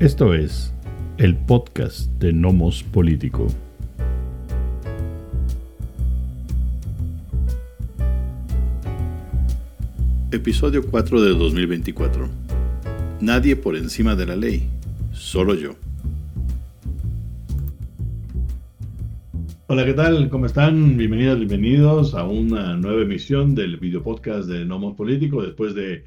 Esto es el podcast de Nomos Político. Episodio 4 de 2024. Nadie por encima de la ley, solo yo. Hola, ¿qué tal? ¿Cómo están? Bienvenidas, bienvenidos a una nueva emisión del video podcast de Nomos Político después de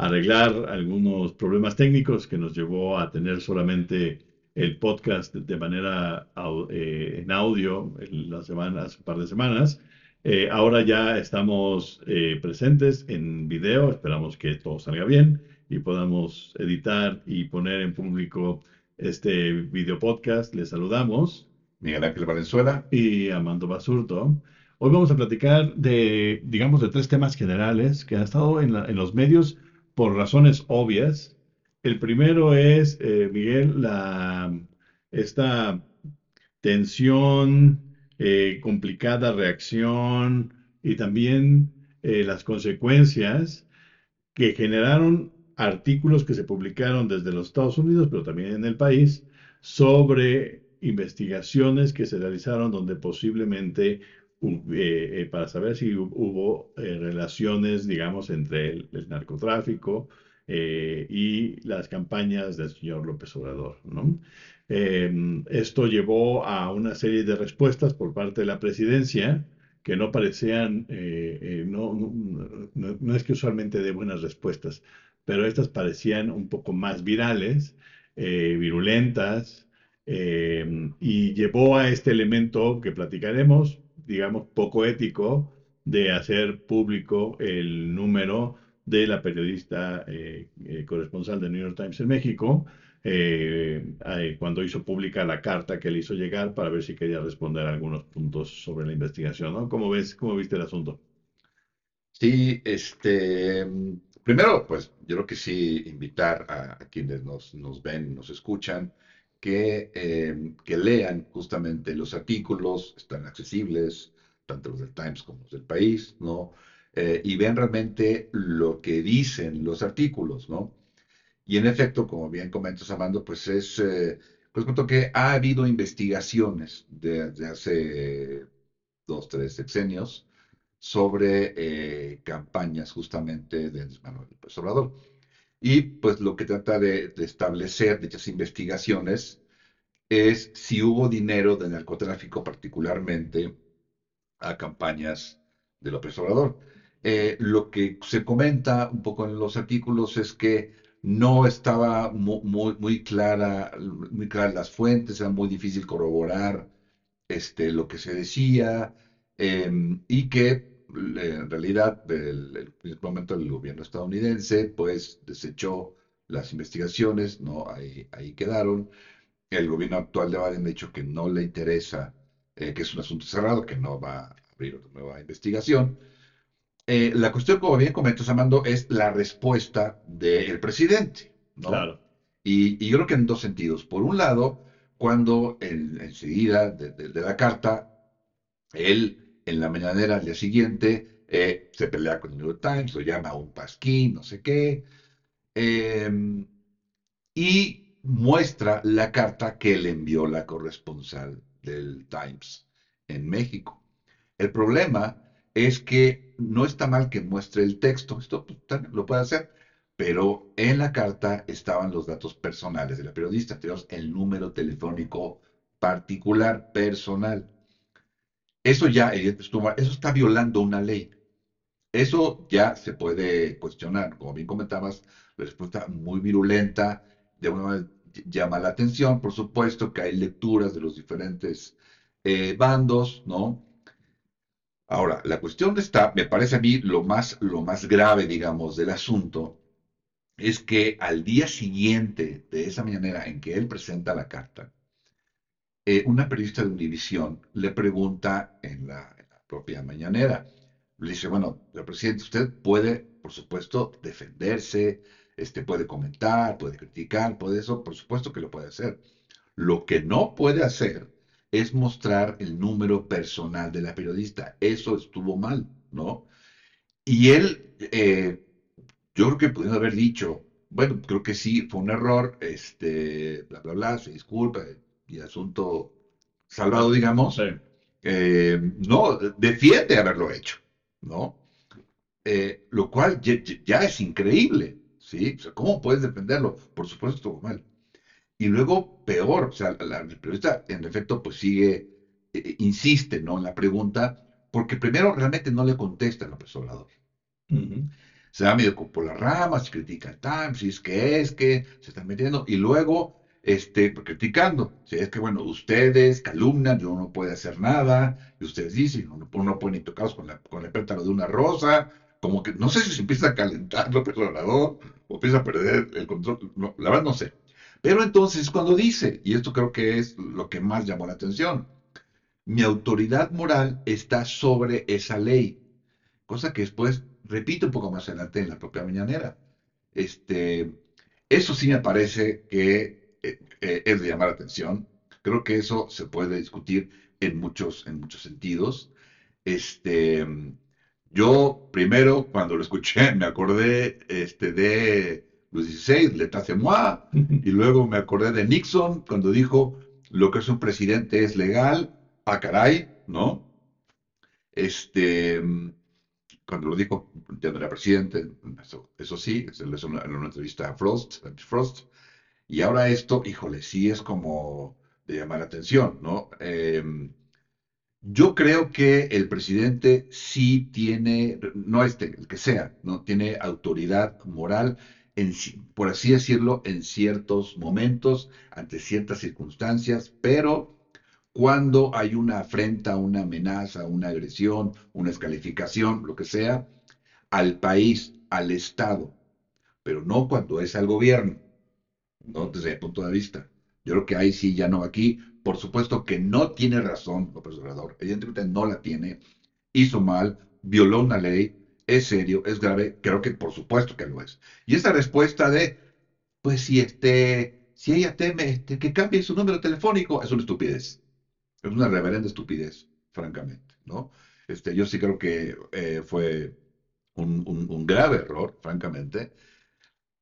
arreglar algunos problemas técnicos que nos llevó a tener solamente el podcast de manera eh, en audio en las semanas, un par de semanas. Eh, ahora ya estamos eh, presentes en video, esperamos que todo salga bien y podamos editar y poner en público este video podcast. Les saludamos. Miguel Ángel Valenzuela. Y Amando Basurto. Hoy vamos a platicar de, digamos, de tres temas generales que han estado en, en los medios por razones obvias. El primero es, eh, Miguel, la, esta tensión, eh, complicada reacción y también eh, las consecuencias que generaron artículos que se publicaron desde los Estados Unidos, pero también en el país, sobre investigaciones que se realizaron donde posiblemente eh, eh, para saber si hubo eh, relaciones, digamos, entre el, narcotráfico y las campañas del señor López Obrador. ¿no? Em, esto llevó a una serie de respuestas por parte de la presidencia que no parecían, no, no, es que usualmente dé buenas respuestas, pero estas parecían un poco más virales, virulentas, em, y llevó a este elemento que platicaremos, digamos, poco ético de hacer público el número de la periodista eh, eh, corresponsal de New York Times en México, eh, cuando hizo pública la carta que le hizo llegar para ver si quería responder algunos puntos sobre la investigación, ¿no? ¿Cómo ves, cómo viste el asunto? Sí, este, primero, pues yo creo que sí invitar a, quienes nos, nos ven, nos escuchan, que, eh, que lean justamente los artículos, están accesibles, tanto los del Times como los del País, ¿no? Eh, y vean realmente lo que dicen los artículos, ¿no? Y en efecto, como bien comentas, Amando, pues es, eh, pues cuento que ha habido investigaciones desde hace dos, tres sexenios sobre campañas justamente de Manuel López Obrador. Y pues lo que trata de, establecer dichas investigaciones es si hubo dinero de narcotráfico particularmente a campañas de López Obrador. Eh, lo que se comenta un poco en los artículos es que no estaba muy, muy, clara, muy claras las fuentes, era muy difícil corroborar este, lo que se decía em, y que en realidad, el, el, momento del gobierno estadounidense, pues desechó las investigaciones, ¿no? Ahí, ahí quedaron. El gobierno actual de Biden ha dicho que no le interesa, eh, que es un asunto cerrado, que no va a abrir otra nueva investigación. Eh, la cuestión, como bien comentó Samando, es la respuesta del presidente, ¿no? Claro. Y, y, yo creo que en dos sentidos. Por un lado, cuando enseguida de, de la carta, él en la mañanera al día siguiente eh, se pelea con el New York Times, lo llama un pasquín, no sé qué, em, y muestra la carta que le envió la corresponsal del Times en México. El problema es que no está mal que muestre el texto, esto pues, lo puede hacer, pero en la carta estaban los datos personales de la periodista, el número telefónico particular personal. Eso ya, eso está violando una ley. Eso ya se puede cuestionar. Como bien comentabas, la respuesta muy virulenta, de una manera llama la atención, por supuesto que hay lecturas de los diferentes eh, bandos, ¿no? Ahora, la cuestión está, me parece a mí lo más, lo más grave, digamos, del asunto, es que al día siguiente de esa manera en que él presenta la carta, eh, una periodista de Univisión le pregunta en la, propia mañanera, le dice, bueno, el presidente, usted puede, por supuesto, defenderse, este, puede comentar, puede criticar, puede eso, por supuesto que lo puede hacer. Lo que no puede hacer es mostrar el número personal de la periodista. Eso estuvo mal, ¿no? Y él, eh, yo creo que pudiendo haber dicho, bueno, creo que sí, fue un error, este, bla, bla, bla, se disculpa y asunto salvado, digamos. Sí. Eh, no, defiende haberlo hecho, ¿no? Eh, lo cual ya, ya, es increíble, ¿sí? O sea, ¿cómo puedes defenderlo? Por supuesto estuvo mal. Y luego, peor, o sea, la, periodista en efecto pues sigue, eh, insiste, ¿no? En la pregunta, porque primero realmente no le contesta a López Obrador. Uh -huh se va medio por las ramas, critica el Times, y es que es que se están metiendo, y luego este, criticando, es que bueno, ustedes calumnan, yo no puede hacer nada, y ustedes dicen, uno, no puede ni tocarlos con, la, con de una rosa, como que no sé si se empieza a calentar López Obrador o empieza a perder el control, no, la verdad no sé. Pero entonces cuando dice, y esto creo que es lo que más llamó la atención, mi autoridad moral está sobre esa ley, cosa que después repito un poco más adelante en la propia mañanera. Este, eso sí me parece que eh, es de llamar la atención. Creo que eso se puede discutir en muchos, en muchos sentidos. Este, yo primero, cuando lo escuché, me acordé este, de Luis XVI, L'État c'est moi, y luego me acordé de Nixon, cuando dijo, lo que es un presidente es legal, a ah, caray, ¿no? Este, cuando lo dijo, ya no era presidente, eso, eso sí, es en una, una, entrevista a Frost, a Frost, y ahora esto, híjole, sí es como de llamar la atención, ¿no? Eh, yo creo que el presidente sí tiene, no este, el que sea, ¿no? Tiene autoridad moral, en, por así decirlo, en ciertos momentos, ante ciertas circunstancias, pero cuando hay una afrenta, una amenaza, una agresión, una descalificación, lo que sea, al país, al Estado, pero no cuando es al gobierno, ¿no? Desde mi punto de vista. Yo creo que ahí sí ya no aquí. Por supuesto que no tiene razón López Obrador, evidentemente no la tiene, hizo mal, violó una ley, es serio, es grave, creo que por supuesto que lo es. Y esa respuesta de, pues si este, si ella teme este, que cambie su número telefónico, es una estupidez. Es una reverenda estupidez, francamente, ¿no? Este, yo sí creo que eh, fue un, grave error, francamente.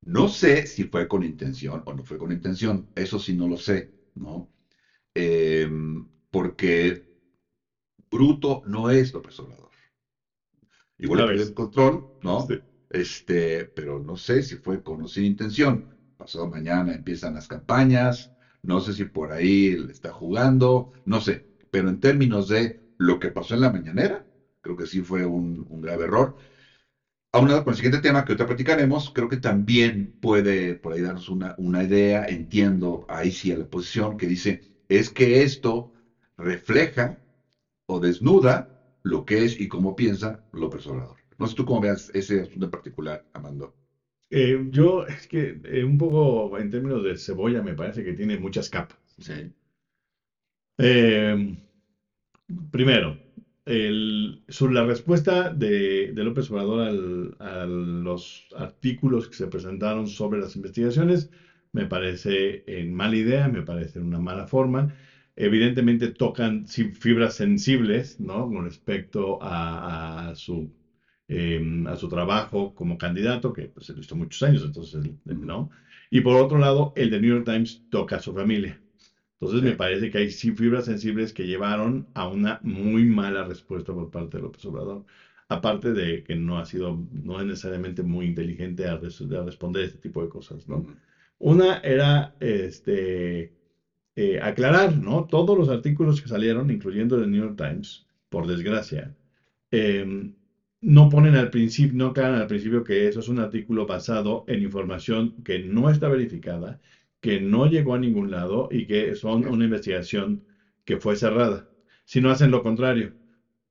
No sé si fue con intención o no fue con intención, eso sí no lo sé, ¿no? Eh, porque bruto no es López Obrador. Igual que el control, ¿no? Sí. Este, pero no sé si fue con o sin intención. Pasado mañana empiezan las campañas, no sé si por ahí le está jugando, no sé. Pero en términos de lo que pasó en la mañanera, creo que sí fue un, un grave error. Aunado con el siguiente tema que ahorita platicaremos, creo que también puede por ahí darnos una, una idea, entiendo ahí sí a la posición que dice, es que esto refleja o desnuda lo que es y cómo piensa López Obrador. No sé tú cómo veas ese asunto en particular, Amando. Eh, yo, es que eh, un poco en términos de cebolla me parece que tiene muchas capas. Sí. Eh, primero, el, sobre la respuesta de, de López Obrador al, a los artículos que se presentaron sobre las investigaciones, me parece en mala idea, me parece en una mala forma. Evidentemente tocan fibras sensibles, ¿no? Con respecto a, a su eh, a su trabajo como candidato, que pues, se lo hizo muchos años, entonces, ¿no? Y por otro lado, el de New York Times toca a su familia. Entonces, me parece que hay sí fibras sensibles que llevaron a una muy mala respuesta por parte de López Obrador. Aparte de que no ha sido, no es necesariamente muy inteligente a, res, a responder este tipo de cosas, ¿no? Una era, este, eh, aclarar, ¿no? Todos los artículos que salieron, incluyendo el New York Times, por desgracia, eh, no ponen al principio, no aclaran al principio que eso es un artículo basado en información que no está verificada, que no llegó a ningún lado y que son una investigación que fue cerrada. Si no hacen lo contrario,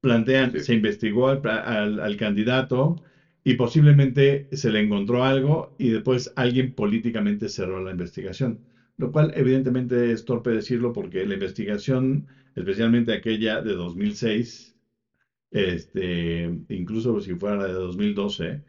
plantean, sí. se investigó al, al, al, candidato y posiblemente se le encontró algo y después alguien políticamente cerró la investigación. Lo cual evidentemente es torpe decirlo porque la investigación, especialmente aquella de 2006, este, incluso si fuera la de 2012,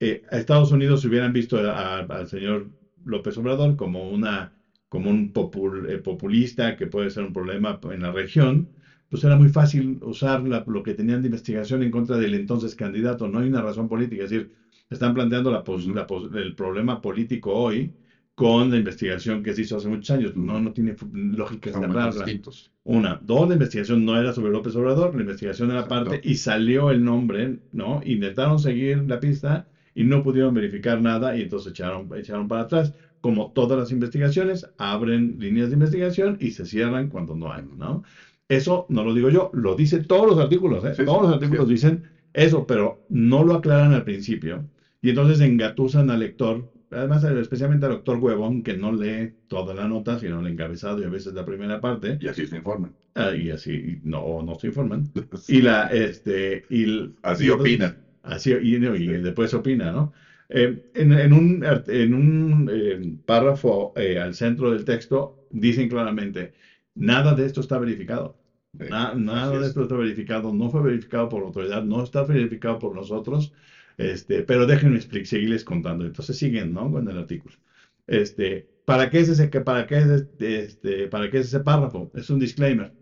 eh, a Estados Unidos hubieran visto al señor López Obrador como, una, como un popul, eh, populista que puede ser un problema en la región, pues era muy fácil usar lo que tenían de investigación en contra del entonces candidato. No hay una razón política, es decir, están planteando la, el problema político hoy con la investigación que se hizo hace muchos años. No, no tiene lógica cerrarla. Una. Dos, la investigación no era sobre López Obrador, la investigación era parte y salió el nombre, ¿no? Intentaron seguir la pista y no pudieron verificar nada y entonces echaron, echaron para atrás. Como todas las investigaciones, abren líneas de investigación y se cierran cuando no hay, ¿no? Eso no lo digo yo, lo dicen todos los artículos, ¿eh? todos los artículos dicen eso, pero no lo aclaran al principio. Y entonces engatusan al lector además especialmente al doctor Huevón, que no lee toda la nota, sino el encabezado y a veces la primera parte. Y así se informan. Ah, y así, no, no se informan. Y la, este, y, así opina Así, y, y, después opina, ¿no? Eh, en, en, un, en un eh, párrafo eh, al centro del texto dicen claramente, nada de esto está verificado. nada de esto está verificado, no fue verificado por la autoridad, no está verificado por nosotros. Este, pero déjenme seguirles contando. Entonces siguen, ¿no? Con el artículo. Este, ¿para qué es ese, para qué es este, para qué es ese párrafo? Es un disclaimer,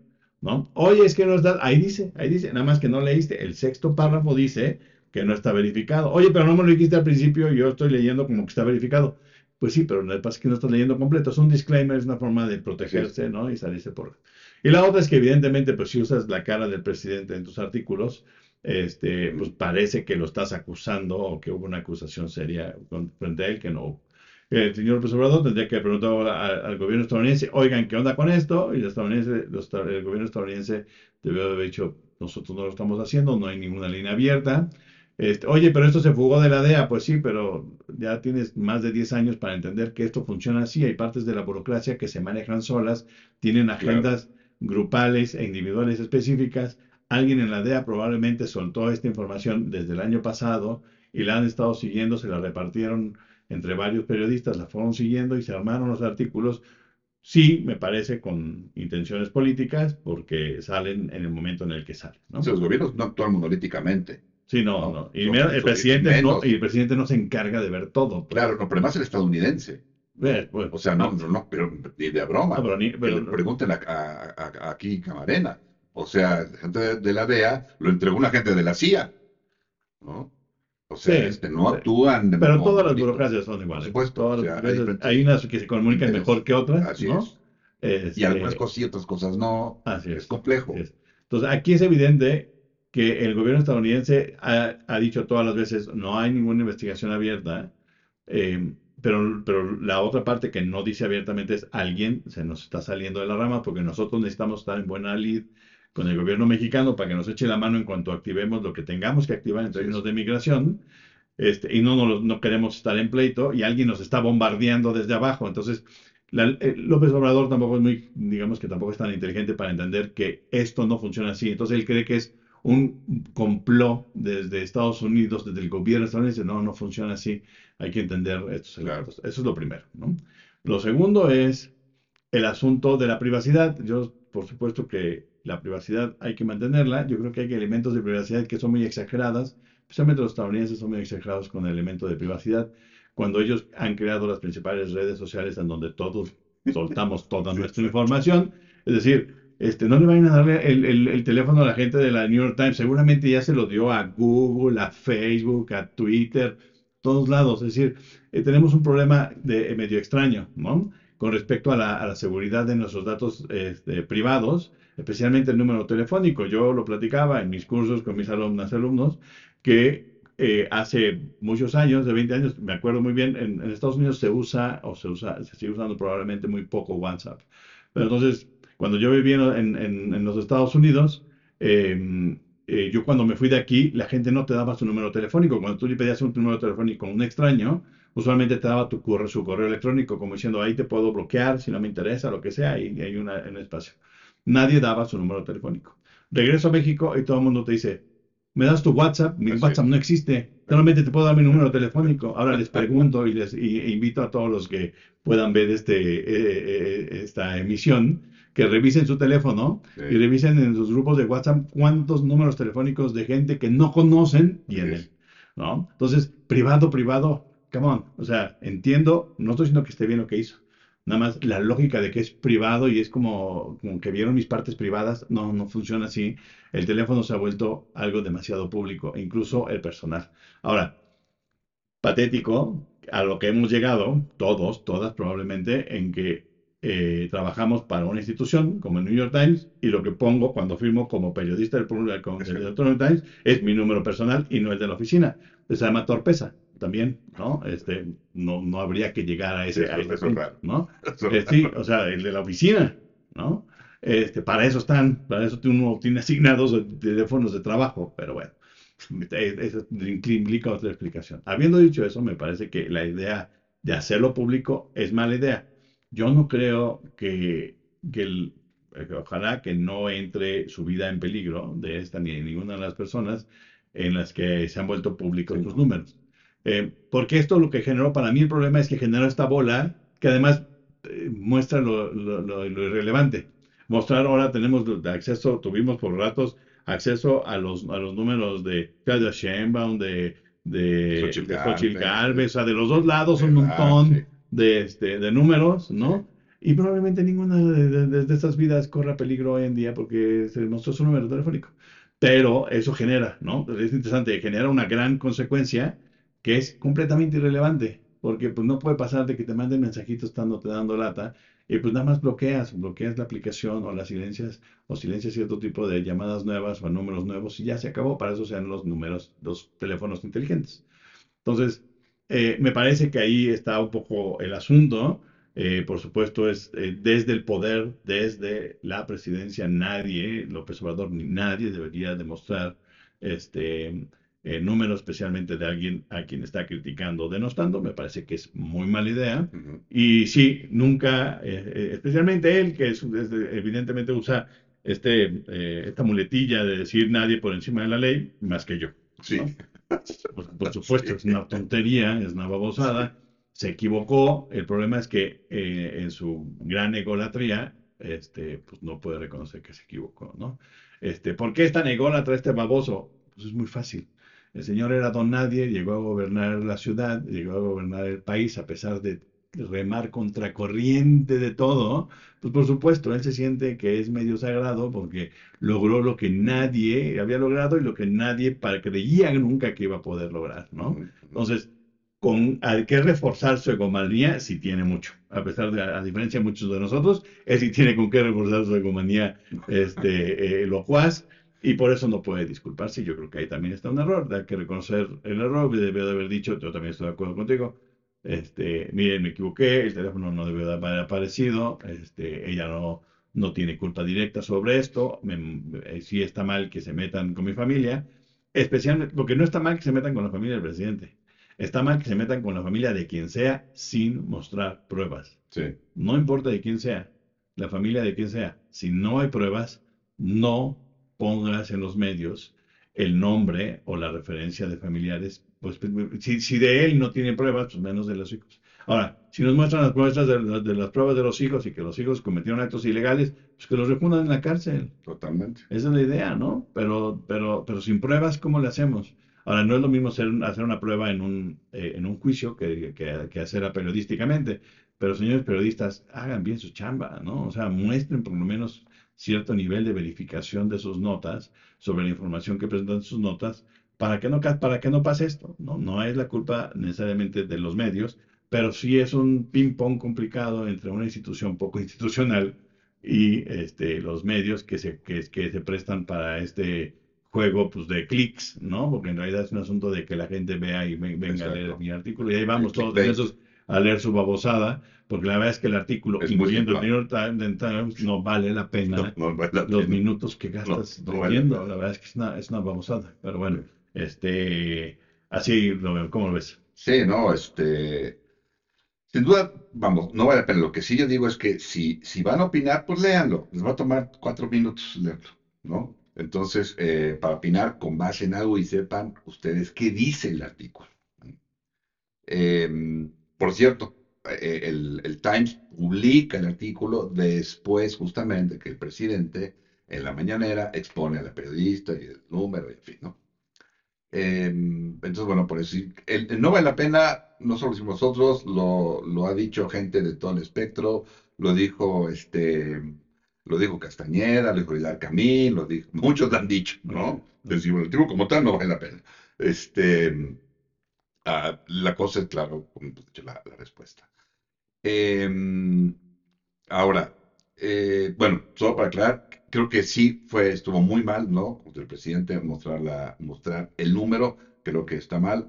¿no? Oye, es que no está, ahí dice, ahí dice, nada más que no leíste. El sexto párrafo dice que no está verificado. Oye, pero no me lo dijiste al principio, yo estoy leyendo como que está verificado. Pues sí, pero lo que pasa es que no estás leyendo completo. Es un disclaimer, es una forma de protegerse, ¿no? Y salirse por... Y la otra es que evidentemente, pues si usas la cara del presidente en tus artículos, este, pues parece que lo estás acusando o que hubo una acusación seria frente a él que no El señor López tendría que preguntar al, gobierno estadounidense, oigan, ¿qué onda con esto? Y el, el gobierno estadounidense debió haber dicho, nosotros no lo estamos haciendo, no hay ninguna línea abierta. Este, Oye, pero esto se fugó de la DEA, pues sí, pero ya tienes más de 10 años para entender que esto funciona así. Hay partes de la burocracia que se manejan solas, tienen agendas grupales e individuales específicas Alguien en la DEA probablemente soltó esta información desde el año pasado y la han estado siguiendo, se la repartieron entre varios periodistas, la fueron siguiendo y se armaron los artículos. Sí, me parece con intenciones políticas, porque salen en el momento en el que salen. ¿no? los gobiernos no actúan monolíticamente. Sí, no, no. Y el, presidente no, y el presidente no se encarga de ver todo. Pues. Claro, no, pero además el estadounidense. Pues, o sea, no, no, pero ni de broma. pero, pregúntenle a, aquí Camarena. O sea, gente de, la DEA lo entregó una gente de la CIA. ¿no? O sea, este, no actúan. De pero todas las burocracias son iguales. Por supuesto. hay, unas que se comunican mejor que otras. Así ¿no? es. y algunas este, cosas y otras cosas no. Así es. Es complejo. Entonces, aquí es evidente que el gobierno estadounidense ha, dicho todas las veces no hay ninguna investigación abierta. Eh, pero, pero la otra parte que no dice abiertamente es alguien se nos está saliendo de la rama porque nosotros necesitamos estar en buena lid con el gobierno mexicano para que nos eche la mano en cuanto activemos lo que tengamos que activar en términos de migración. Este, y no, no, no, queremos estar en pleito y alguien nos está bombardeando desde abajo. Entonces, eh, López Obrador tampoco es muy, digamos que tampoco es tan inteligente para entender que esto no funciona así. Entonces, él cree que es un complot desde Estados Unidos, desde el gobierno estadounidense. No, no funciona así. Hay que entender estos elementos. Eso es lo primero. ¿no? Lo segundo es el asunto de la privacidad. Yo, por supuesto que la privacidad hay que mantenerla. Yo creo que hay elementos de privacidad que son muy exageradas, especialmente los estadounidenses son muy exagerados con el elemento de privacidad. Cuando ellos han creado las principales redes sociales en donde todos soltamos toda nuestra información, es decir, este, no le vayan a darle el, teléfono a la gente de la New York Times, seguramente ya se lo dio a Google, a Facebook, a Twitter, todos lados. Es decir, eh, tenemos un problema de, medio extraño, ¿no? Con respecto a la, seguridad de nuestros datos este, privados especialmente el número telefónico. Yo lo platicaba en mis cursos con mis alumnas y alumnos, que eh, hace muchos años, de 20 años, me acuerdo muy bien, en, Estados Unidos se usa, o se usa, se sigue usando probablemente muy poco WhatsApp. Pero entonces, cuando yo vivía en, en los Estados Unidos, em, eh, yo cuando me fui de aquí, la gente no te daba su número telefónico. Cuando tú le pedías un número telefónico a un extraño, usualmente te daba tu correo, su correo electrónico, como diciendo, ahí te puedo bloquear si no me interesa, lo que sea, y hay una, un espacio nadie daba su número telefónico. Regreso a México y todo el mundo te dice, me das tu WhatsApp, mi WhatsApp no existe, solamente te puedo dar mi número telefónico. Ahora les pregunto y les invito a todos los que puedan ver este, eh, eh, esta emisión, que revisen su teléfono y revisen en sus grupos de WhatsApp cuántos números telefónicos de gente que no conocen tienen. ¿no? Entonces, privado, privado, come on. O sea, entiendo, no estoy diciendo que esté bien lo que hizo, Nada más la lógica de que es privado y es como, como que vieron mis partes privadas, no, no funciona así. El teléfono se ha vuelto algo demasiado público, incluso el personal. Ahora, patético a lo que hemos llegado, todos, todas probablemente, en que eh, trabajamos para una institución como el New York Times y lo que pongo cuando firmo como periodista del, del, del New York Times es mi número personal y no el de la oficina. Se llama torpeza también, ¿no? Este, no, no habría que llegar a ese, Eso- a ese punto. ¿no? Eh, sí, o sea, el de la oficina, ¿no? Este, para eso están, para eso uno tiene asignados teléfonos de trabajo, pero bueno, es- eso implica otra explicación. Habiendo dicho eso, me parece que la idea de hacerlo público es mala idea. Yo no creo que, que el- que ojalá que no entre su vida en peligro de esta ni de ninguna de las personas en las que se han vuelto públicos sus no. números. Eh, porque esto lo que generó, para mí el problema es que generó esta bola que además eh, muestra lo, lo- lo- lo irrelevante. Mostrar ahora tenemos acceso, tuvimos por ratos acceso a los, a los números de Claudia Sheinbaum, de, de, Xochitl de Xochitl Gálvez, Gálvez, o sea, de los dos lados un montón Sí. De, este, de números, ¿no? Y probablemente ninguna de, de- estas vidas corra peligro hoy en día porque se mostró su número telefónico. Pero eso genera, ¿no? Es interesante, genera una gran consecuencia que es completamente irrelevante, porque pues no puede pasar de que te manden mensajitos estando te dando lata y pues nada más bloqueas, bloqueas la aplicación o las silencias o silencias cierto tipo de llamadas nuevas o números nuevos y ya se acabó. Para eso sean los números, los teléfonos inteligentes. Entonces, eh, me parece que ahí está un poco el asunto. Eh, por supuesto, es eh, desde el poder, desde la presidencia, nadie, López Obrador, ni nadie debería demostrar este eh, número, especialmente de alguien a quien está criticando o denostando. Me parece que es muy mala idea. Y sí, nunca, eh, especialmente él, que es, es de- evidentemente usa este, eh, esta muletilla de decir nadie por encima de la ley, más que yo. Sí. ¿no? Por, supuesto, es una tontería, es una babosada. Se equivocó. El problema es que eh, en su gran egolatría, este, pues no puede reconocer que se equivocó, ¿no? Este, ¿por qué es tan ególatra este baboso? Pues es muy fácil. El señor era don nadie, llegó a gobernar la ciudad, llegó a gobernar el país a pesar de remar contracorriente de todo. Pues por supuesto, él se siente que es medio sagrado porque logró lo que nadie había logrado y lo que nadie creía nunca que iba a poder lograr, ¿no? Entonces, con, hay que reforzar su egomanía, sí tiene mucho. A pesar de, a diferencia de muchos de nosotros, él sí tiene con qué reforzar su egomanía este, eh, locuaz y por eso no puede disculparse. Yo creo que ahí también está un error. Hay que reconocer el error. Debió de haber dicho, yo también estoy de acuerdo contigo. Este, miren, me equivoqué, el teléfono no debió de haber aparecido, este, ella no, no tiene culpa directa sobre esto, me- eh, sí está mal que se metan con mi familia, especialmente, porque no está mal que se metan con la familia del presidente, está mal que se metan con la familia de quien sea sin mostrar pruebas. Sí. No importa de quién sea, la familia de quien sea, si no hay pruebas, no pongas en los medios el nombre o la referencia de familiares. Pues, si, si de él no tienen pruebas, pues menos de los hijos. Ahora, si nos muestran las muestras de, de las pruebas de los hijos y que los hijos cometieron actos ilegales, pues que los refundan en la cárcel. Totalmente. Esa es la idea, ¿no? Pero, pero, pero sin pruebas, ¿cómo le hacemos? Ahora, no es lo mismo hacer, hacer una prueba en un, eh, en un juicio que, que, que hacerla periodísticamente. Pero, señores periodistas, hagan bien su chamba, ¿no? O sea, muestren por lo menos cierto nivel de verificación de sus notas sobre la información que presentan sus notas para que no, para que no pase esto, ¿no? No es la culpa necesariamente de los medios, pero sí es un ping-pong complicado entre una institución poco institucional y este, los medios que se, que, que se prestan para este juego pues, de clics, ¿no? Porque en realidad es un asunto de que la gente vea y ve- venga a leer mi artículo y ahí vamos todos esos a leer su babosada, porque la verdad es que el artículo, Es incluyendo el. New York Times, Times, no vale la pena No, no vale la los pena. minutos que gastas No, vale la verdad es que es una, es una babosada, pero bueno, este, así lo veo, ¿cómo lo ves? Sí, no, este. Sin duda, vamos, no vale la pena. Lo que sí yo digo es que si, si van a opinar, pues léanlo. Les va a tomar cuatro minutos leerlo, ¿no? Entonces, eh, para opinar con base en algo y sepan ustedes qué dice el artículo. Eh, por cierto, eh, el, el Times publica el artículo después justamente que el presidente en la mañanera expone a la periodista y el número, y en fin, ¿no? Em, entonces, bueno, por el, el no vale la pena, no solo decimos nosotros, lo, lo ha dicho gente de todo el espectro, lo dijo este, lo dijo Castañeda, lo dijo Hilar Camín, lo dijo, muchos lo han dicho, ¿no? El tipo como tal no vale la pena. Este, ah, la cosa es, claro, como hemos dicho, la, la respuesta. Em, ahora, eh, bueno, solo para aclarar, creo que sí fue, estuvo muy mal, ¿no? El presidente mostrar, mostrar el número, creo que está mal.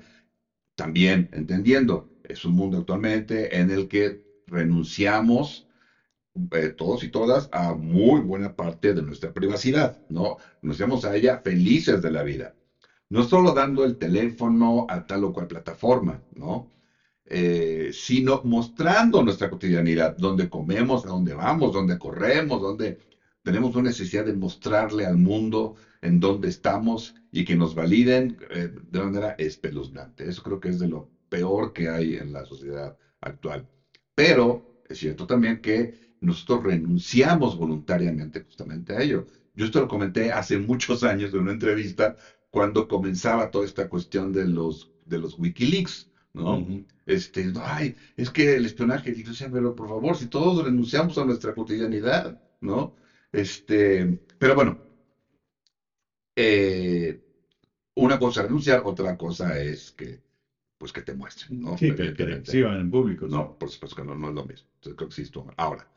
También entendiendo, es un mundo actualmente en el que renunciamos eh, todos y todas a muy buena parte de nuestra privacidad, ¿no? Renunciamos a ella felices de la vida. No solo dando el teléfono a tal o cual plataforma, ¿no? Eh, sino mostrando nuestra cotidianidad, dónde comemos, a dónde vamos, dónde corremos, dónde tenemos una necesidad de mostrarle al mundo en dónde estamos y que nos validen eh, de manera espeluznante. Eso creo que es de lo peor que hay en la sociedad actual. Pero es cierto también que nosotros renunciamos voluntariamente justamente a ello. Yo esto lo comenté hace muchos años en una entrevista cuando comenzaba toda esta cuestión de los, de los Wikileaks. ¿no? Este, ay, es que el espionaje, y decía, pero por favor, si todos renunciamos a nuestra cotidianidad, ¿no? Este, pero bueno, eh, una cosa es renunciar, otra cosa es que, pues que te muestren, ¿no? Sí, que, que exhiban en público. No, por supuesto que no, no es lo mismo. Entonces creo que sí. Ahora,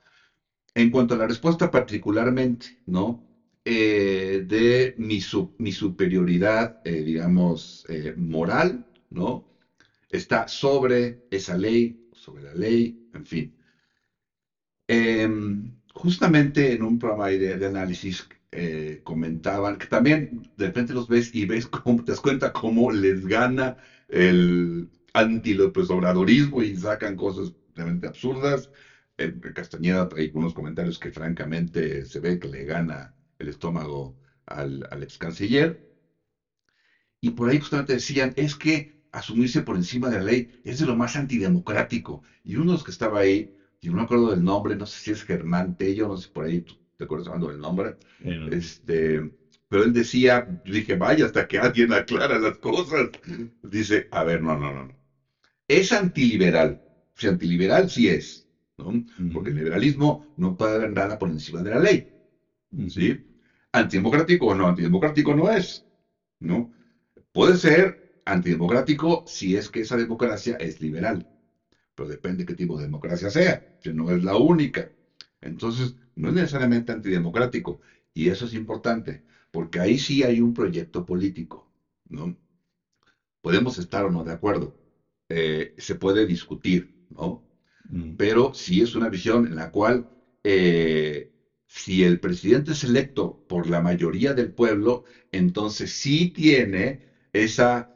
en cuanto a la respuesta particularmente, ¿no? Eh, de mi, mi superioridad, eh, digamos, moral, ¿no? está sobre esa ley, sobre la ley, en fin. Justamente en un programa de, análisis eh, comentaban que también de repente los ves y ves cómo te das cuenta cómo les gana el anti-López Obradorismo y sacan cosas realmente absurdas. Eh, Castañeda trae unos comentarios que francamente se ve que le gana el estómago al ex canciller. Y por ahí justamente decían, es que asumirse por encima de la ley es de lo más antidemocrático. Y uno de los que estaba ahí, y no me acuerdo del nombre, no sé si es Germán Tello, no sé por ahí, ¿te acuerdas hablando del nombre? Este, pero él decía, yo dije, vaya, hasta que alguien aclara las cosas. Dice, a ver, no, no, no. Es antiliberal. O sea, antiliberal sí es, ¿no? Porque el liberalismo no puede haber nada por encima de la ley. ¿Sí? Antidemocrático o no, antidemocrático no es, ¿no? Puede ser antidemocrático si es que esa democracia es liberal. Pero depende qué tipo de democracia sea, que no es la única. Entonces, no es necesariamente antidemocrático. Y eso es importante, porque ahí sí hay un proyecto político. ¿no? Podemos estar o no de acuerdo. Eh, se puede discutir, ¿no? Mm. Pero sí es una visión en la cual eh, si el presidente es electo por la mayoría del pueblo, entonces sí tiene esa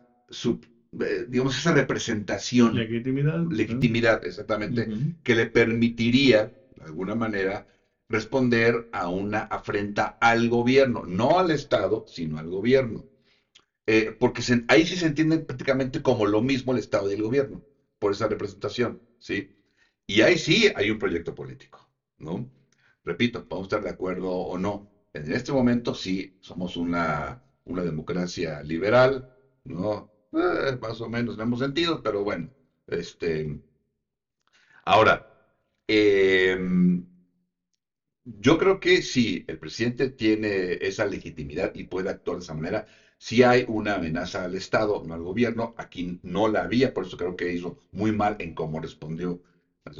digamos, esa representación. Legitimidad. Legitimidad, exactamente, que le permitiría, de alguna manera, responder a una afrenta al gobierno, no al Estado, sino al gobierno. Eh, porque ahí sí se entiende prácticamente como lo mismo el Estado y el gobierno, por esa representación, ¿sí? Y ahí sí hay un proyecto político, ¿no? Repito, podemos estar de acuerdo o no. En este momento sí somos una, una democracia liberal, ¿no? Eh, más o menos en ambos sentidos, pero bueno, este, ahora, em, yo creo que si el presidente tiene esa legitimidad y puede actuar de esa manera, si hay una amenaza al Estado, no al gobierno, aquí no la había, por eso creo que hizo muy mal en cómo respondió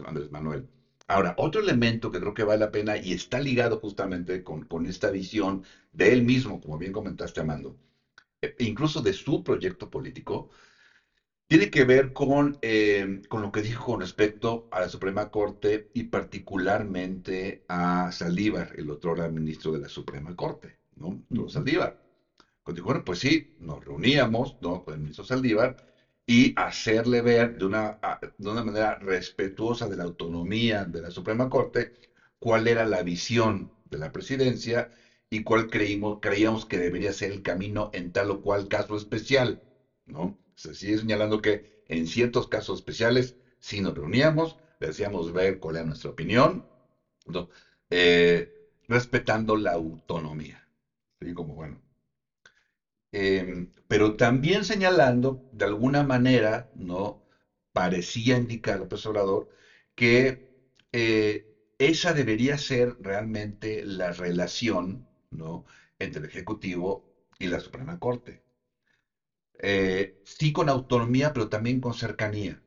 Andrés Manuel. Ahora, otro elemento que creo que vale la pena y está ligado justamente con, con esta visión de él mismo, como bien comentaste, Amando, incluso de su proyecto político, tiene que ver con, eh, con lo que dijo con respecto a la Suprema Corte y particularmente a Saldívar, el otro ministro de la Suprema Corte, ¿no? Saldívar. Cuando dijo, bueno, pues sí, nos reuníamos, ¿no? Con el ministro Saldívar y hacerle ver de una, de una manera respetuosa de la autonomía de la Suprema Corte cuál era la visión de la presidencia y cuál creímos, creíamos que debería ser el camino en tal o cual caso especial, ¿no? Se sigue señalando que en ciertos casos especiales, si nos reuníamos, le decíamos ver cuál era nuestra opinión. Eh, respetando la autonomía. Como bueno. Em, pero también señalando, de alguna manera, ¿no? Parecía indicar López Obrador que eh, esa debería ser realmente la relación, ¿no? entre el Ejecutivo y la Suprema Corte. Eh, sí con autonomía, pero también con cercanía,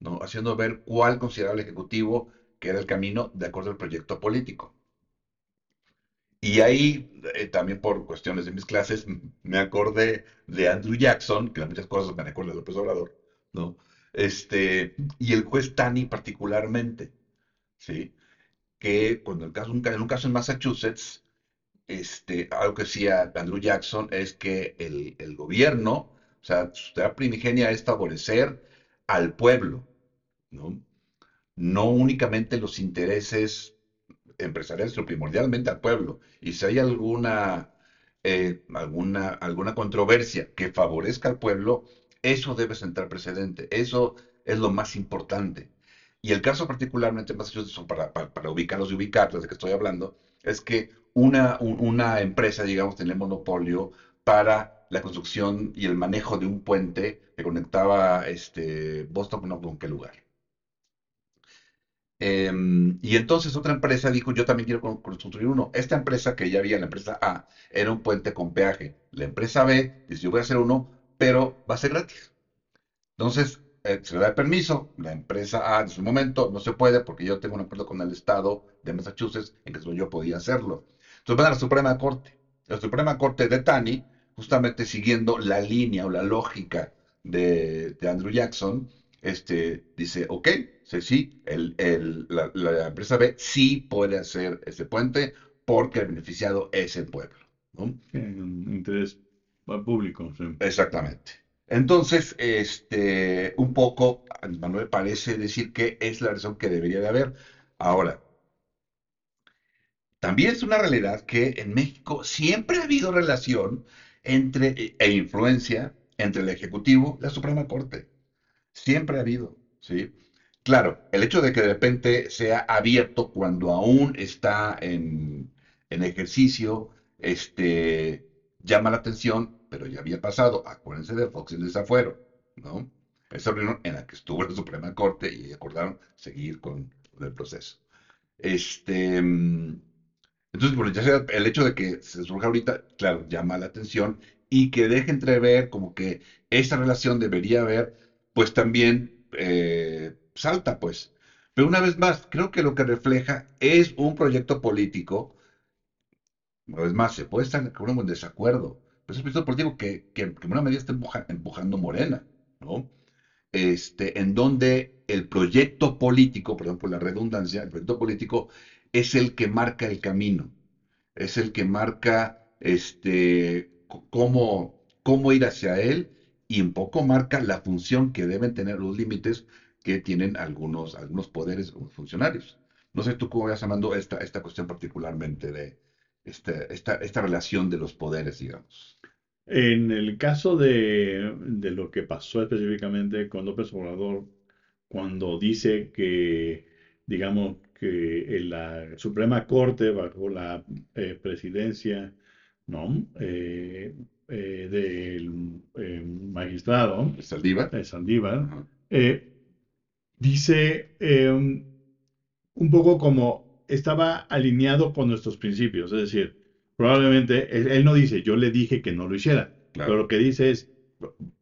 ¿no? Haciendo ver cuál consideraba el Ejecutivo que era el camino de acuerdo al proyecto político. Y ahí, eh, también por cuestiones de mis clases, me acordé de Andrew Jackson, que muchas cosas me acuerdo de López Obrador, ¿no? Este, y el juez Tani particularmente, ¿sí? Que cuando el caso, en un caso en Massachusetts, este, algo que decía Andrew Jackson es que el, gobierno, o sea, su tarea primigenia es favorecer al pueblo, ¿no? No únicamente los intereses empresariales, sino primordialmente al pueblo. Y si hay alguna, eh, alguna, alguna controversia que favorezca al pueblo, eso debe sentar precedente. Eso es lo más importante. Y el caso particularmente más para, para ubicarlos y ubicarlos de que estoy hablando, es que una, una empresa, digamos, tenía monopolio para la construcción y el manejo de un puente que conectaba este, Boston con qué lugar. Em, y entonces otra empresa dijo, yo también quiero construir uno. Esta empresa que ya había, la empresa A, era un puente con peaje. La empresa B dice, yo voy a hacer uno, pero va a ser gratis. Entonces, eh, se le da el permiso, la empresa A en su momento no se puede porque yo tengo un acuerdo con el Estado de Massachusetts en que yo podía hacerlo. Entonces van a la Suprema Corte. La Suprema Corte de Tani, justamente siguiendo la línea o la lógica de, de Andrew Jackson, este, dice, ok, sí, sí el, el, la, la, empresa B sí puede hacer ese puente porque el beneficiado es el pueblo. interés público. Sí. Exactamente. Entonces, este, un poco, Manuel parece decir que es la razón que debería de haber. Ahora, también es una realidad que en México siempre ha habido relación entre, e influencia entre el Ejecutivo y la Suprema Corte. Siempre ha habido, ¿sí? Claro, el hecho de que de repente sea abierto cuando aún está en, en ejercicio, este, llama la atención, pero ya había pasado. Acuérdense de Fox y desafuero, ¿no? Esa reunión en la que estuvo la Suprema Corte y acordaron seguir con, el proceso. Este, entonces, bueno, ya sea el hecho de que se surja ahorita, claro, llama la atención y que deje entrever como que esa relación debería haber pues también eh, salta, pues. Pero una vez más, creo que lo que refleja es un proyecto político. Una vez más, se puede estar con un desacuerdo, pero es un proyecto político que, que, que en una medida está empuja, empujando Morena, ¿no? Este, en donde el proyecto político, perdón por la redundancia, el proyecto político es el que marca el camino, es el que marca este, cómo, cómo ir hacia él y un poco marca la función que deben tener los límites que tienen algunos, algunos poderes funcionarios. No sé tú cómo vas llamando esta, esta cuestión particularmente de este, esta, esta relación de los poderes, digamos. En el caso de, de, lo que pasó específicamente con López Obrador, cuando dice que, digamos, que la Suprema Corte, bajo la eh, presidencia, ¿no? Eh, eh, del eh, magistrado Saldívar, eh, Saldívar dice un poco como estaba alineado con nuestros principios, es decir, probablemente él, él no dice yo le dije que no lo hiciera, claro. pero lo que dice es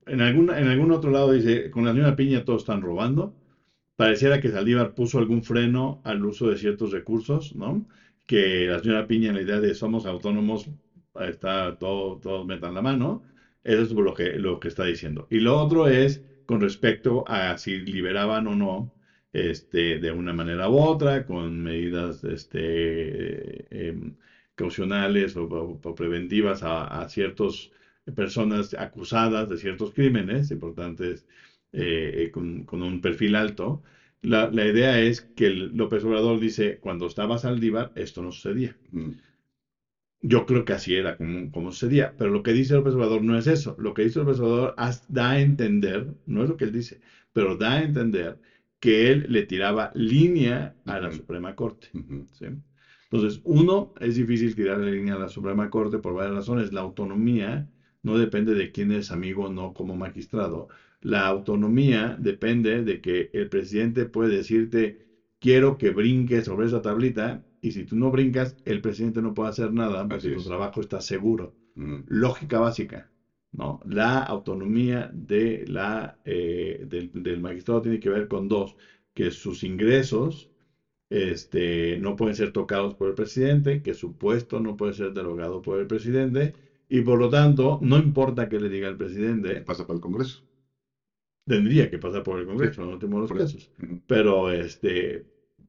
en algún, en algún otro lado dice con la señora Piña todos están robando, pareciera que Saldívar puso algún freno al uso de ciertos recursos, ¿no? Que la señora Piña la idea de somos autónomos está todo, todos metan la mano. Eso es lo que, lo que está diciendo. Y lo otro es con respecto a si liberaban o no, este, de una manera u otra, con medidas este, eh, caucionales o, preventivas a ciertas personas acusadas de ciertos crímenes importantes eh, con, con, un perfil alto. La, la, idea es que el López Obrador dice, cuando estaba Saldívar, esto no sucedía. Mm. Yo creo que así era como, como sucedía, pero lo que dice el observador no es eso. Lo que dice el observador da a entender, no es lo que él dice, pero da a entender que él le tiraba línea a la uh -huh. Suprema Corte. Uh -huh. ¿sí? Entonces, uno, es difícil tirarle línea a la Suprema Corte por varias razones. La autonomía no depende de quién es amigo o no como magistrado. La autonomía depende de que el presidente puede decirte, quiero que brinques sobre esa tablita, y si tú no brincas, el presidente no puede hacer nada porque tu trabajo está seguro. Mm. Lógica básica. ¿no? La autonomía de la, eh, del, del magistrado tiene que ver con dos, que sus ingresos este, no pueden ser tocados por el presidente, que su puesto no puede ser derogado por el presidente, y por lo tanto, no importa qué le diga el presidente, Pasa por el Congreso. Tendría que pasar por el Congreso, en último de los casos. Pero, este,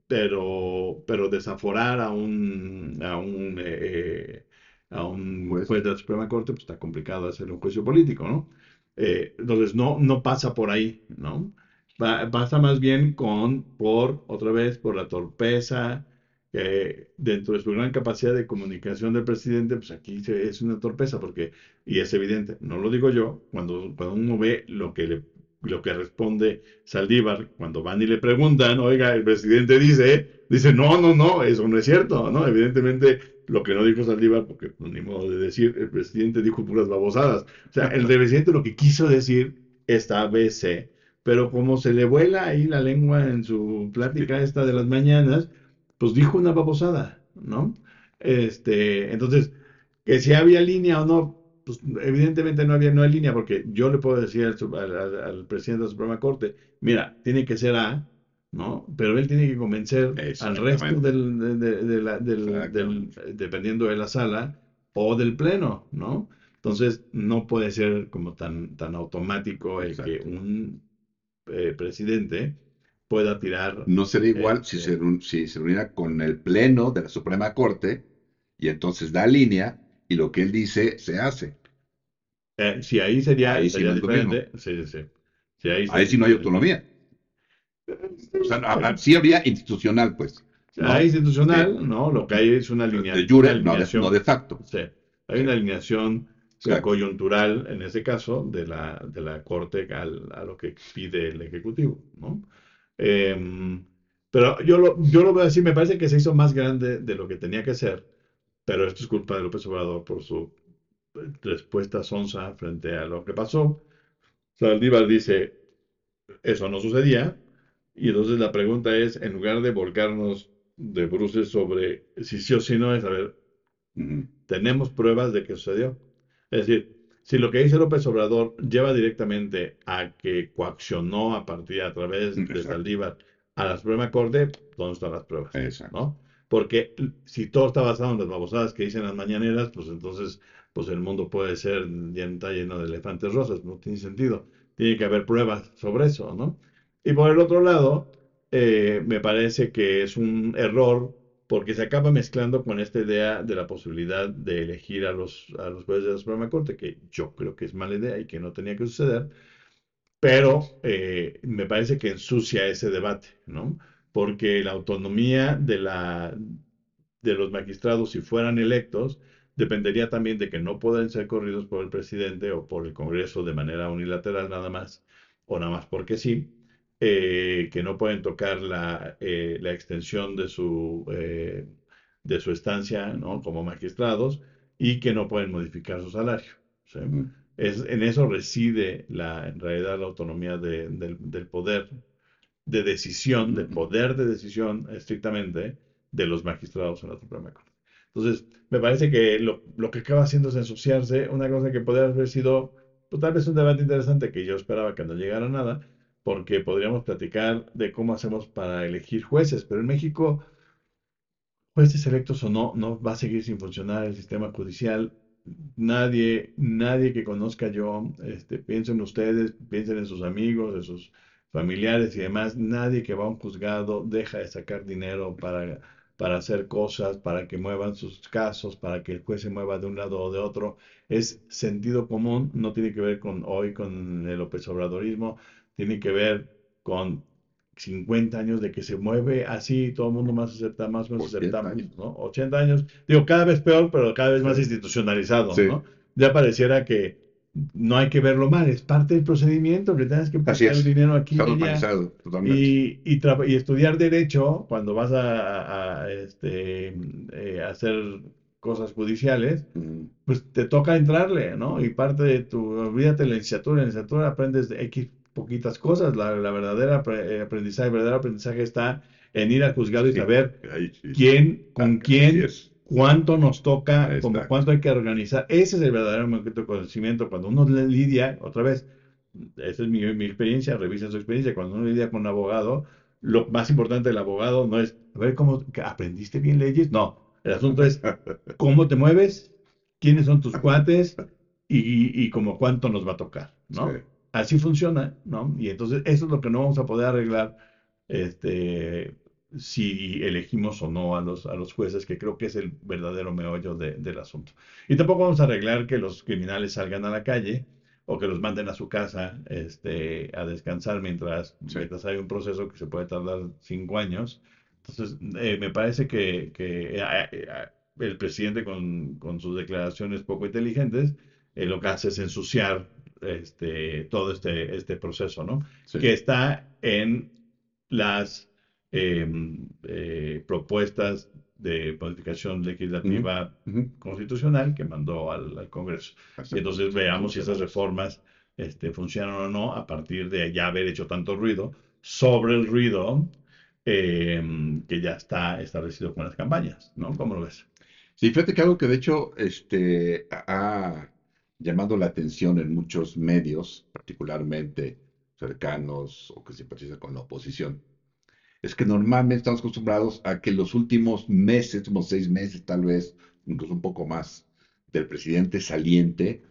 pero, pero desaforar a un, a un, eh, a un Juez. juez de la Suprema Corte, pues está complicado hacer un juicio político, ¿no? Eh, entonces, no, no pasa por ahí, ¿no? Pa- pasa más bien con, por, otra vez, por la torpeza, que dentro de su gran capacidad de comunicación del presidente, pues aquí se- es una torpeza, porque, y es evidente, no lo digo yo, cuando, cuando uno ve lo que le, lo que responde Saldívar, cuando van y le preguntan, oiga, el presidente dice, dice, no, no, no, eso no es cierto, ¿no? Evidentemente, lo que no dijo Saldívar, porque pues, ni modo de decir, el presidente dijo puras babosadas. O sea, el presidente lo que quiso decir esta ABC, pero como se le vuela ahí la lengua en su plática esta de las mañanas, pues dijo una babosada, ¿no? Este, entonces, que si había línea o no, pues evidentemente no había, no hay línea, porque yo le puedo decir al, al- al- presidente de la Suprema Corte, mira, tiene que ser A, ¿no? Pero él tiene que convencer al resto del, de, de- de la- del- dependiendo de la sala o del pleno, ¿no? Entonces, no puede ser como tan, tan automático el que un eh, presidente pueda tirar No sería igual si Este- se, si se reuniera con el Pleno de la Suprema Corte y entonces da línea y lo que él dice se hace. Eh, si ahí sería, Ahí sí no diferente. Sí, sí, sí. Si ahí, Ahí sí no hay autonomía. O sea, ah, sí habría institucional, pues. ¿no? Ahí institucional, ¿no? Lo que hay es una línea, De jure, una no de, alineación. no de facto. Sí. Hay una alineación Exacto. coyuntural, en ese caso, de la, de la Corte al- a lo que pide el Ejecutivo, ¿no? Em, pero yo lo, yo lo veo así, me parece que se hizo más grande de lo que tenía que ser, pero esto es culpa de López Obrador por su eh, respuesta sonsa frente a lo que pasó. Saldívar dice, eso no sucedía, y entonces la pregunta es, en lugar de volcarnos de bruces sobre si sí o si no, es a ver, tenemos pruebas de que sucedió. Es decir, si lo que dice López Obrador lleva directamente a que coaccionó a partir a través de. Saldívar a la Suprema Corte, ¿dónde están las pruebas? Exacto. ¿No? Porque si todo está basado en las babosadas que dicen las mañaneras, pues entonces pues el mundo puede ser está lleno de elefantes rosas, no tiene sentido. Tiene que haber pruebas sobre eso, ¿no? Y por el otro lado, eh, me parece que es un error porque se acaba mezclando con esta idea de la posibilidad de elegir a los, a los jueces de la Suprema Corte, que yo creo que es mala idea y que no tenía que suceder, pero eh, me parece que ensucia ese debate, ¿no? Porque la autonomía de la, de los magistrados, si fueran electos, dependería también de que no pueden ser corridos por el presidente o por el Congreso de manera unilateral nada más, o nada más porque sí, eh, que no pueden tocar la, eh, la extensión de su, eh, de su estancia, ¿no? como magistrados y que no pueden modificar su salario. Es, en eso reside la, en realidad la autonomía de- del, del poder de decisión, del poder de decisión estrictamente de los magistrados en la Suprema Corte. Entonces, me parece que lo, lo que acaba haciendo es ensuciarse, una cosa que podría haber sido pues, tal vez un debate interesante que yo esperaba que no llegara a nada, porque podríamos platicar de cómo hacemos para elegir jueces, pero en México, jueces electos o no, no va a seguir sin funcionar el sistema judicial. Nadie, nadie que conozca yo, este, piensen ustedes, piensen en sus amigos, en sus familiares y demás, nadie que va a un juzgado deja de sacar dinero para, para hacer cosas, para que muevan sus casos, para que el juez se mueva de un lado o de otro. Es sentido común, no tiene que ver con hoy, con el López Obradorismo, tiene que ver con 50 años de que se mueve así, todo el mundo más acepta, más 80 aceptamos, años. ¿no? 80 años, digo, cada vez peor, pero cada vez más institucionalizado, Sí. ¿no? Ya pareciera que no hay que verlo mal, es parte del procedimiento, que tengas que poner el dinero aquí y. Y, y, estudiar derecho cuando vas a, a- a, este, eh, hacer cosas judiciales, pues te toca entrarle, ¿no? Y parte de tu, olvídate la licenciatura, en la licenciatura aprendes de X poquitas cosas, la, la verdadera eh, aprendizaje, el verdadero aprendizaje está en ir al juzgado y saber ahí sí. quién, Ah, con así quién, es. Cuánto nos toca, como cuánto hay que organizar. Ese es el verdadero momento de conocimiento. Cuando uno lidia, otra vez, esa es mi, mi experiencia, revisen su experiencia, cuando uno lidia con un abogado, lo más importante del abogado no es, a ver, ¿cómo aprendiste bien leyes? No, el asunto es cómo te mueves, quiénes son tus cuates y, y como cuánto nos va a tocar, ¿no? Sí. Así funciona, ¿no? Y entonces eso es lo que no vamos a poder arreglar este, si elegimos o no a los, a los jueces, que creo que es el verdadero meollo de- del asunto. Y tampoco vamos a arreglar que los criminales salgan a la calle o que los manden a su casa este, a descansar mientras, Sí. mientras hay un proceso que se puede tardar cinco años. Entonces, eh, me parece que, que, eh, eh, el presidente con, con sus declaraciones poco inteligentes eh, lo que hace es ensuciar este, todo este, este proceso, ¿no? Sí. Que está en las eh, eh, propuestas de modificación legislativa constitucional que mandó al, al Congreso. Y entonces veamos si esas reformas este, funcionan o no a partir de ya haber hecho tanto ruido sobre el ruido eh, que ya está establecido con las campañas, ¿no? ¿Cómo lo ves? Sí, fíjate que algo que de hecho este, ha llamado la atención en muchos medios, particularmente cercanos o que simpatizan con la oposición, es que normalmente estamos acostumbrados a que los últimos meses, como seis meses tal vez, incluso un poco más, del presidente saliente,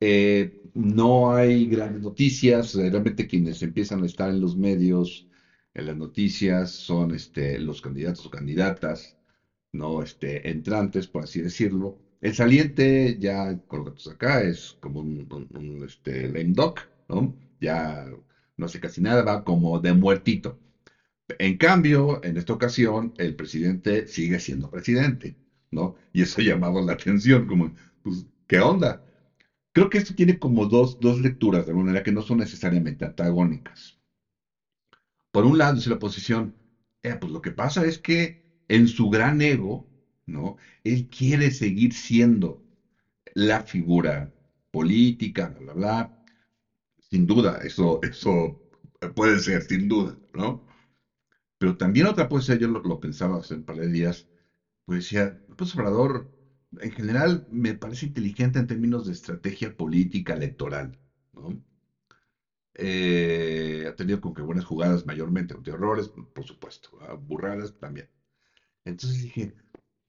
eh, no hay grandes noticias, realmente quienes empiezan a estar en los medios, en las noticias, son este, los candidatos o candidatas, no este, entrantes, por así decirlo. El saliente, ya con lo que acá, es como un, un- un, este, lame duck, ¿no? Ya no hace casi nada, va como de muertito. En cambio, en esta ocasión, el presidente sigue siendo presidente, ¿no? Y eso ha llamado la atención, como, pues, ¿qué onda? Creo que esto tiene como dos, dos lecturas, de alguna manera, que no son necesariamente antagónicas. Por un lado, dice la oposición, eh, pues lo que pasa es que en su gran ego, ¿no? Él quiere seguir siendo la figura política, bla, bla, bla. Sin duda, eso, eso puede ser, sin duda, ¿no? Pero también otra ser, yo lo, lo pensaba hace un par de días, pues decía, López Obrador, en general me parece inteligente en términos de estrategia política electoral, ¿no? Eh, ha tenido como que buenas jugadas mayormente, de errores, por supuesto, ¿verdad? también. Entonces dije,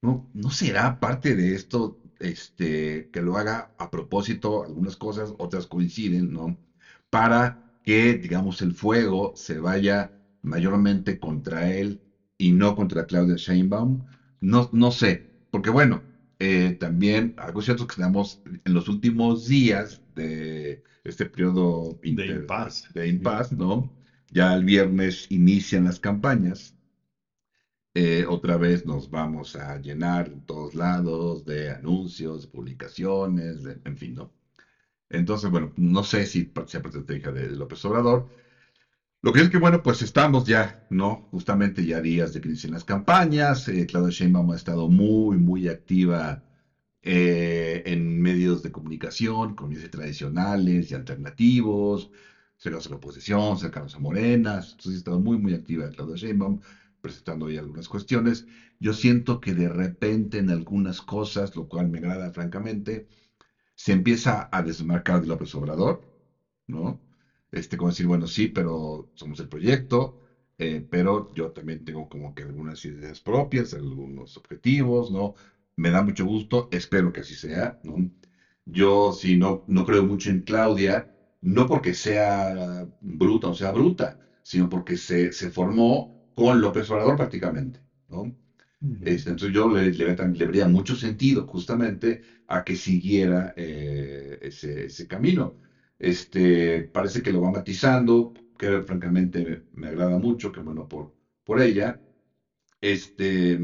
no, ¿no será parte de esto, este, que lo haga a propósito, algunas cosas, otras coinciden, ¿no? Para que, digamos, el fuego se vaya mayormente contra él y no contra Claudia Sheinbaum. No, no sé, porque bueno, eh, también algo cierto es que estamos en los últimos días de este periodo De inter- impas. de impas, ¿no? Ya el viernes inician las campañas. Eh, otra vez nos vamos a llenar en todos lados de anuncios, de publicaciones, de- en fin, ¿no? Entonces, bueno, no sé si sea estrategia de López Obrador. Lo que es que, bueno, pues estamos ya, ¿no? Justamente ya días de que inician las campañas. Eh, Claudia Sheinbaum ha estado muy, muy activa eh, en medios de comunicación, con medios tradicionales y alternativos, cercanos a la oposición, cercanos a Morenas. Entonces ha estado muy, muy activa Claudia Sheinbaum, presentando ahí algunas cuestiones. Yo siento que de repente en algunas cosas, lo cual me agrada francamente, se empieza a desmarcar de López Obrador, ¿no? Este, como decir, bueno, sí, pero somos el proyecto, eh, pero yo también tengo como que algunas ideas propias, algunos objetivos, ¿no? Me da mucho gusto, espero que así sea, ¿no? Yo sí no, no creo mucho en Claudia, no porque sea bruta o sea bruta, sino porque se, se formó con López Obrador prácticamente, ¿no? Este, entonces yo le, le, le, vería mucho sentido justamente a que siguiera eh, ese, ese camino. Este, parece que lo va matizando, que francamente me agrada mucho, que bueno por, por ella. Este,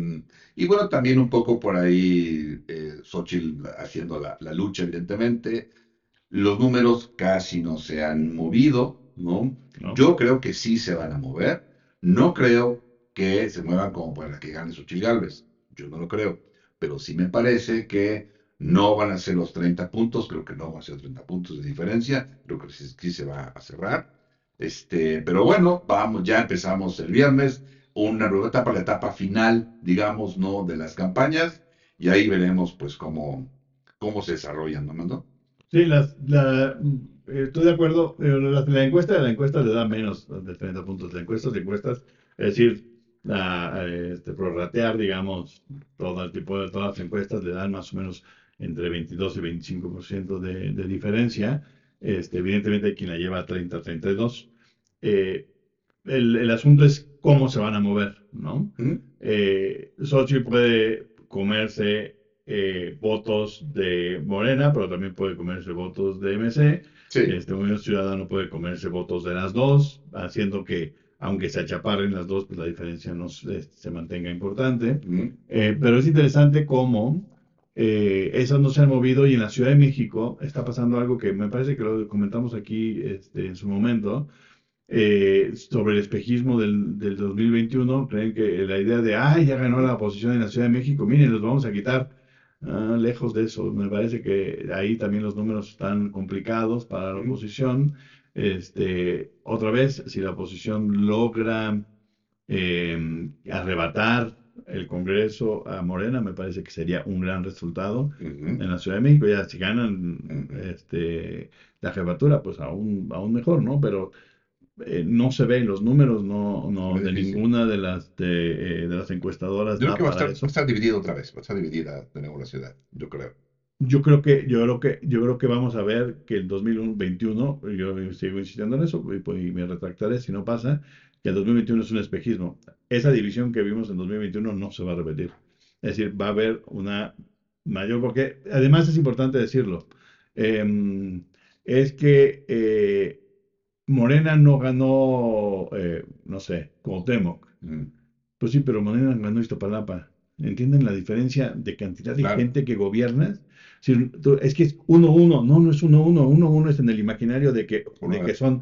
y bueno, también un poco por ahí eh, Xochitl haciendo la, la, lucha, evidentemente. Los números casi no se han movido, ¿no? ¿no? Yo creo que sí se van a mover. No creo que se muevan como para que gane Xochitl Gálvez. Yo no lo creo. pero sí me parece que no van a ser los 30 puntos, creo que no van a ser 30 puntos de diferencia, creo que sí, se va a cerrar. Este, pero bueno, vamos, ya empezamos el viernes, una nueva etapa, la etapa final, digamos, ¿no? De las campañas, y ahí veremos, pues, cómo, cómo se desarrollan, ¿no, Mando? Sí, las, la, eh, estoy de acuerdo. Eh, la, encuesta, la encuesta le da menos de 30 puntos. de encuestas, de encuestas, es decir, a, este, prorratear, digamos, todo el tipo de todas las encuestas le dan más o menos entre 22 y 25% de, de diferencia. Este, evidentemente hay quien la lleva a 30, 32. Eh, el, el, asunto es cómo se van a mover, ¿no? Eh, Sochi puede comerse eh, votos de Morena, pero también puede comerse votos de MC. Este Movimiento Ciudadano puede comerse votos de las dos, haciendo que aunque se achaparren las dos, pues la diferencia no se, mantenga importante. Pero es interesante cómo eh, esas no se han movido y en la Ciudad de México está pasando algo que me parece que lo comentamos aquí este, en su momento, eh, sobre el espejismo del, del, 2021. Creen que la idea de, ay, ya ganó la oposición en la Ciudad de México, miren, los vamos a quitar. Ah, lejos de eso, me parece que ahí también los números están complicados para la oposición. Este, otra vez, si la oposición logra em, arrebatar el Congreso a Morena, me parece que sería un gran resultado en la Ciudad de México. Ya si ganan este, la jefatura, pues aún, aún mejor, ¿no? Pero eh, no se ven los números, no, no de ninguna de las de, eh, de las encuestadoras. Yo creo que va a, estar, va a estar dividido otra vez, va a estar dividida de nuevo la ciudad, yo creo. Yo creo que, yo creo que, yo creo que vamos a ver que el 2021, yo sigo insistiendo en eso, y, pues, me retractaré si no pasa, que el 2021 es un espejismo. Esa división que vimos en 2021 no se va a repetir. Es decir, va a haber una mayor, porque además es importante decirlo, em, es que eh, Morena no ganó, eh, no sé, Cuauhtémoc. Mm. Pues sí, pero Morena ganó Iztapalapa. ¿Entienden la diferencia de cantidad de gente que gobiernas? Es que es 1-1, no, no es 1-1, 1-1 es en el imaginario de que, de que son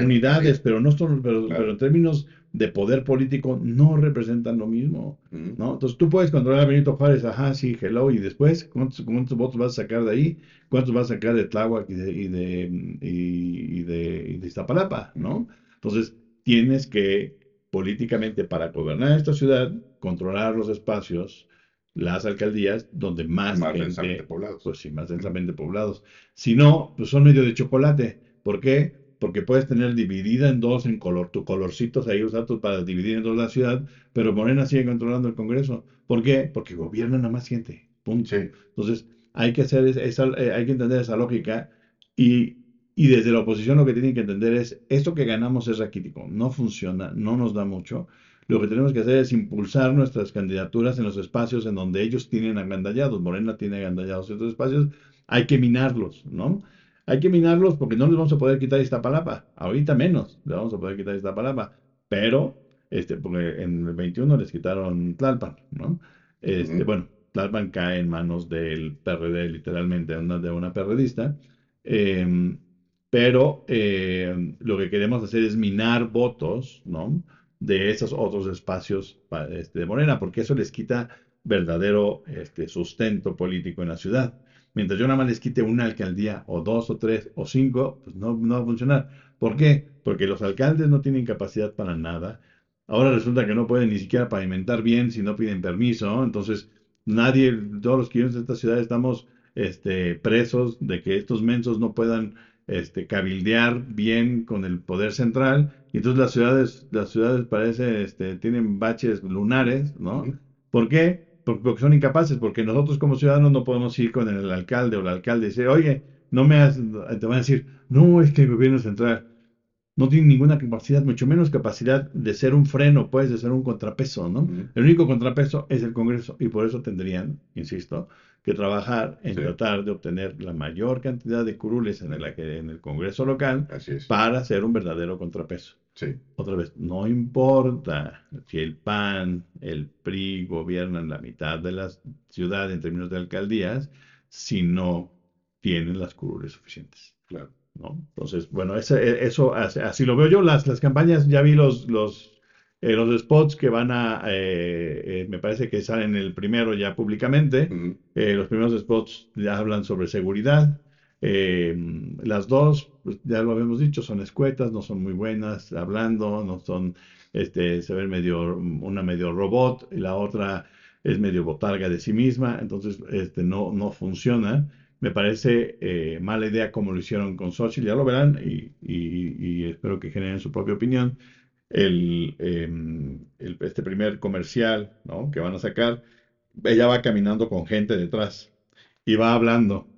unidades, pero no son, pero, pero, en términos de poder político no representan lo mismo, ¿no? Entonces tú puedes controlar a Benito Juárez, ajá, sí, hello, y después, ¿cuántos, cuántos votos vas a sacar de ahí? ¿Cuántos vas a sacar de Tláhuac y de, y de, y, de, y de Iztapalapa, ¿no? Entonces tienes que políticamente para gobernar esta ciudad, controlar los espacios, las alcaldías donde más, más densamente poblados. Pues sí, más densamente poblados. Si no, pues son medio de chocolate. ¿Por qué? Porque puedes tener dividida en dos en color, tus colorcitos ahí usados para dividir en dos la ciudad, pero Morena sigue controlando el Congreso. ¿Por qué? Porque gobiernan a más gente. Punto. Entonces, hay que hacer esa, eh, hay que entender esa lógica y y desde la oposición lo que tienen que entender es, esto que ganamos es raquítico, no funciona, no nos da mucho. Lo que tenemos que hacer es impulsar nuestras candidaturas en los espacios en donde ellos tienen agandallados. Morena tiene agandallados estos espacios, hay que minarlos, ¿no? Hay que minarlos porque no les vamos a poder quitar esta palapa. Ahorita menos le vamos a poder quitar esta palapa. Pero, este, porque en el 21 les quitaron Tlalpan, ¿no? Este, Bueno, Tlalpan cae en manos del PRD, literalmente, una, de una perredista. Eh, pero eh, lo que queremos hacer es minar votos, ¿no? De esos otros espacios este, de Morena, porque eso les quita verdadero este, sustento político en la ciudad. Mientras yo nada más les quite una alcaldía, o dos, o tres, o cinco, pues no, no va a funcionar. ¿Por qué? Porque los alcaldes no tienen capacidad para nada. Ahora resulta que no pueden ni siquiera pavimentar bien si no piden permiso. Entonces, nadie, todos los que vivimos en esta ciudad estamos este, presos de que estos mensos no puedan este, cabildear bien con el poder central, y entonces las ciudades, las ciudades parece, este, tienen baches lunares, ¿no? ¿Por qué? Porque, son incapaces, porque nosotros como ciudadanos no podemos ir con el alcalde o el alcalde y decir, oye, no me has, te van a decir, no, es que el gobierno central no tiene ninguna capacidad, mucho menos capacidad de ser un freno, pues, de ser un contrapeso, ¿no? El único contrapeso es el Congreso, y por eso tendrían, insisto, que trabajar en tratar de obtener la mayor cantidad de curules en el, en el Congreso local para ser un verdadero contrapeso. Sí. Otra vez, no importa si el PAN, el PRI gobiernan la mitad de la ciudad en términos de alcaldías, si no tienen las curules suficientes. Claro. ¿No? Entonces, bueno, eso, eso así, lo veo yo. Las, las campañas, ya vi los, los, Eh, los spots que van a, eh, eh, me parece que salen el primero ya públicamente, eh, los primeros spots ya hablan sobre seguridad. Eh, las dos, pues, ya lo habíamos dicho, son escuetas, no son muy buenas hablando, no son, este, se ven medio, una medio robot y la otra es medio botarga de sí misma, entonces este, no, no funciona. Me parece eh, mala idea como lo hicieron con Xochitl, ya lo verán y, espero que generen su propia opinión. El, em, el- este primer comercial, ¿no? que van a sacar, ella va caminando con gente detrás y va hablando.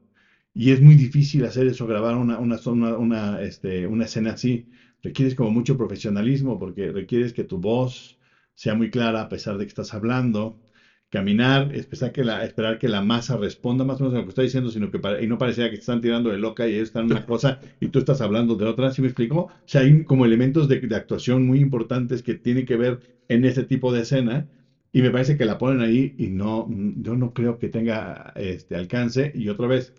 Y es muy difícil hacer eso, grabar una, una, una, una, este, una escena así. Requieres como mucho profesionalismo porque requieres que tu voz sea muy clara a pesar de que estás hablando. Caminar, esperar que la, esperar que la masa responda más o menos a lo que está diciendo, sino que pare- y no parecía que te están tirando de loca y ellos están en una cosa y tú estás hablando de otra. ¿Sí me explico? O sea, hay como elementos de, de actuación muy importantes que tienen que ver en este tipo de escena y me parece que la ponen ahí y no, yo no creo que tenga este alcance. Y otra vez,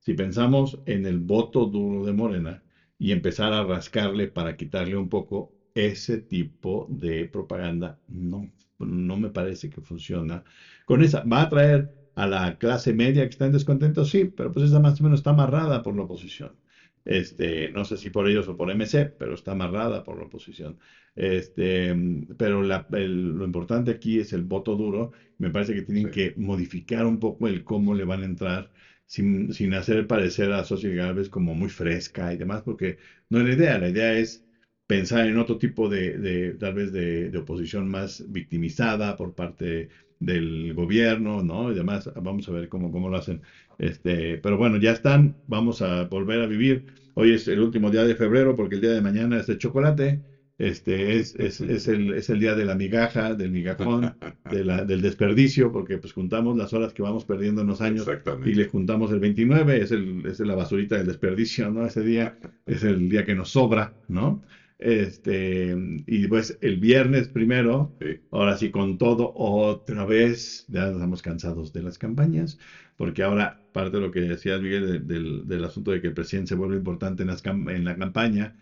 si pensamos en el voto duro de Morena y empezar a rascarle para quitarle un poco, ese tipo de propaganda no, no me parece que funciona. Con esa, ¿va a traer a la clase media que está en descontento? Sí, pero pues esa más o menos está amarrada por la oposición. Este, no sé si por ellos o por MC, pero está amarrada por la oposición. Este, pero la- el- lo importante aquí es el voto duro. Me parece que tienen Sí. que modificar un poco el cómo le van a entrar sin, sin hacer parecer a Xochitl Gálvez como muy fresca y demás, porque no es la idea. La idea es pensar en otro tipo de, de, tal vez de, de oposición más victimizada por parte del gobierno, ¿no? Y demás. Vamos a ver cómo, cómo lo hacen. Este, pero bueno, ya están. Vamos a volver a vivir. Hoy es el último día de febrero porque el día de mañana es de chocolate. Este es, es, es el, es el día de la migaja, del migajón, de la- del desperdicio, porque pues juntamos las horas que vamos perdiendo en los años y le juntamos el 29, es, el, es la basurita del desperdicio, ¿no? Ese día es el día que nos sobra, ¿no? Este, y pues el viernes primero, Sí. ahora sí con todo, otra vez, ya estamos cansados de las campañas, porque ahora parte de lo que decías, Miguel, de- del, del asunto de que el presidente se vuelve importante en, las cam- en la campaña,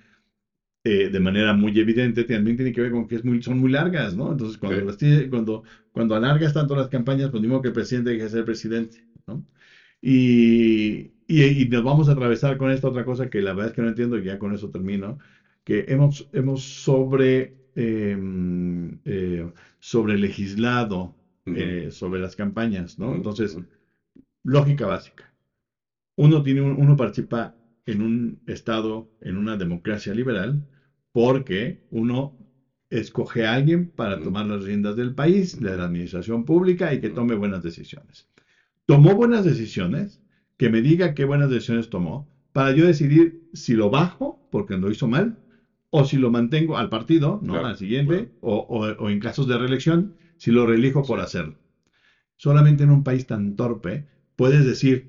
eh, de manera muy evidente, también tiene que ver con que es muy, son muy largas, ¿no? Entonces, cuando, Sí. las cuando, cuando alargas tanto las campañas, pues modo que el presidente deje de ser presidente, ¿no? Y, y, y nos vamos a atravesar con esta otra cosa que la verdad es que no entiendo y ya con eso termino, que hemos, hemos sobre, eh, eh, sobre legislado eh, sobre las campañas, ¿no? Entonces, lógica básica. Uno tiene un- uno participa en un estado, en una democracia liberal, porque uno escoge a alguien para tomar las riendas del país, de la administración pública y que tome buenas decisiones. Tomó buenas decisiones, que me diga qué buenas decisiones tomó, para yo decidir si lo bajo porque lo hizo mal, o si lo mantengo al partido, ¿no? Claro, Al siguiente, claro. o, o- o en casos de reelección, si lo reelijo por Sí. hacerlo. Solamente en un país tan torpe puedes decir,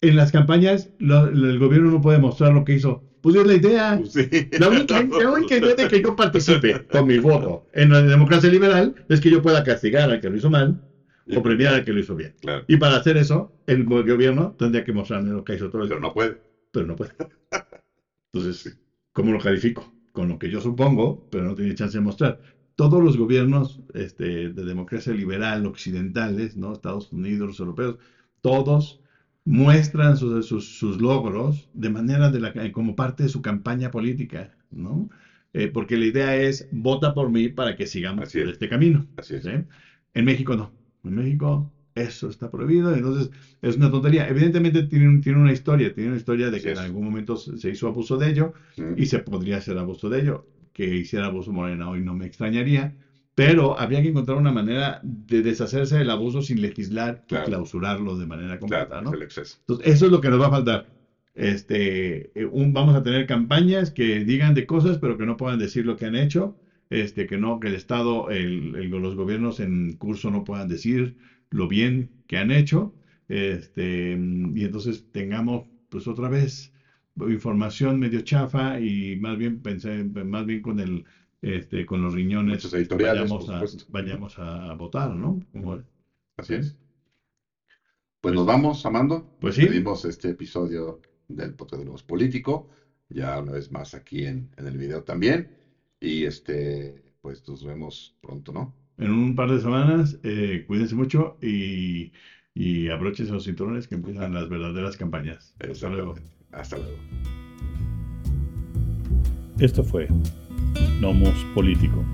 en las campañas lo- el gobierno no puede mostrar lo que hizo. Pues es la idea. Pues sí. La única, la única idea de que yo participe con mi voto en la democracia liberal es que yo pueda castigar al que lo hizo mal o premiar al que lo hizo bien. Claro, Y para hacer eso, el gobierno tendría que mostrarme lo que hizo todo el pero no puede. pero no puede. Entonces, ¿cómo lo califico? Con lo que yo supongo, pero no tiene chance de mostrar. Todos los gobiernos este, de democracia liberal occidentales, ¿no? Estados Unidos, los europeos, todos muestran sus, sus, sus logros de manera de la, como parte de su campaña política, ¿no? Eh, porque la idea es vota por mí para que sigamos Así por es. este camino. Así es. ¿sí? En México no. En México eso está prohibido, entonces es una tontería. Evidentemente tiene, un- tiene una historia, tiene una historia de que en algún momento se hizo abuso de ello y se podría hacer abuso de ello. Que hiciera abuso Morena hoy no me extrañaría, pero habría que encontrar una manera de deshacerse del abuso sin legislar y Claro. clausurarlo de manera completa, Claro, ¿no? Entonces, eso es lo que nos va a faltar. Este, eh, un- vamos a tener campañas que digan de cosas, pero que no puedan decir lo que han hecho. Este, que no, que el Estado, el- el- los gobiernos en curso no puedan decir lo bien que han hecho. Este, y entonces tengamos, pues otra vez, información medio chafa y más bien pensé, más bien con el, este, con los riñones vayamos a, vayamos a votar, ¿no? Como- Así es. Pues nos vamos, Amando. Pues sí. Pedimos este episodio del podcast de los político. Ya una vez más aquí en, en el video también. Y este, pues nos vemos pronto, ¿no? En un par de semanas, eh, cuídense mucho y, y abróchense los cinturones que empiezan las verdaderas campañas. Hasta luego. Hasta luego. Esto fue Nomos Político.